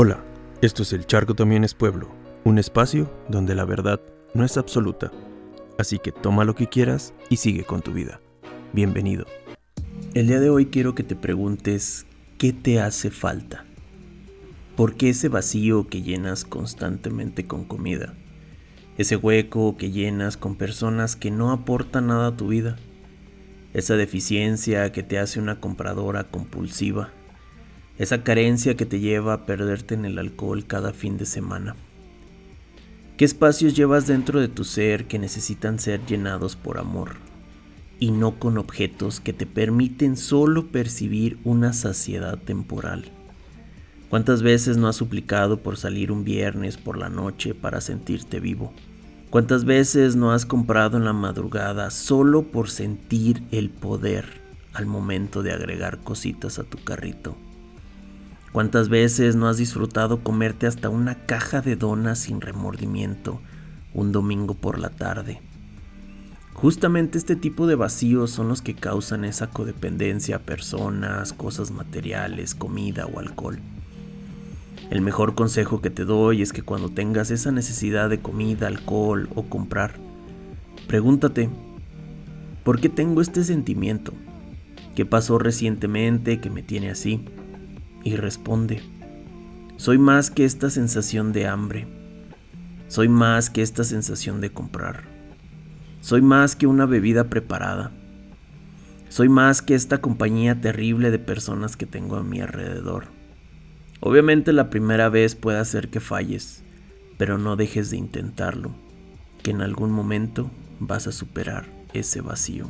Hola, esto es El Charco también es pueblo, un espacio donde la verdad no es absoluta. Así que toma lo que quieras y sigue con tu vida. Bienvenido. El día de hoy quiero que te preguntes qué te hace falta. ¿Por qué ese vacío que llenas constantemente con comida? Ese hueco que llenas con personas que no aportan nada a tu vida. Esa deficiencia que te hace una compradora compulsiva esa carencia que te lleva a perderte en el alcohol cada fin de semana. ¿Qué espacios llevas dentro de tu ser que necesitan ser llenados por amor y no con objetos que te permiten solo percibir una saciedad temporal? ¿Cuántas veces no has suplicado por salir un viernes por la noche para sentirte vivo? ¿Cuántas veces no has comprado en la madrugada solo por sentir el poder al momento de agregar cositas a tu carrito? ¿Cuántas veces no has disfrutado comerte hasta una caja de donas sin remordimiento un domingo por la tarde? Justamente este tipo de vacíos son los que causan esa codependencia a personas, cosas materiales, comida o alcohol. El mejor consejo que te doy es que cuando tengas esa necesidad de comida, alcohol o comprar, pregúntate, ¿por qué tengo este sentimiento? ¿Qué pasó recientemente que me tiene así? Y responde, soy más que esta sensación de hambre, soy más que esta sensación de comprar, soy más que una bebida preparada, soy más que esta compañía terrible de personas que tengo a mi alrededor. Obviamente la primera vez puede hacer que falles, pero no dejes de intentarlo, que en algún momento vas a superar ese vacío.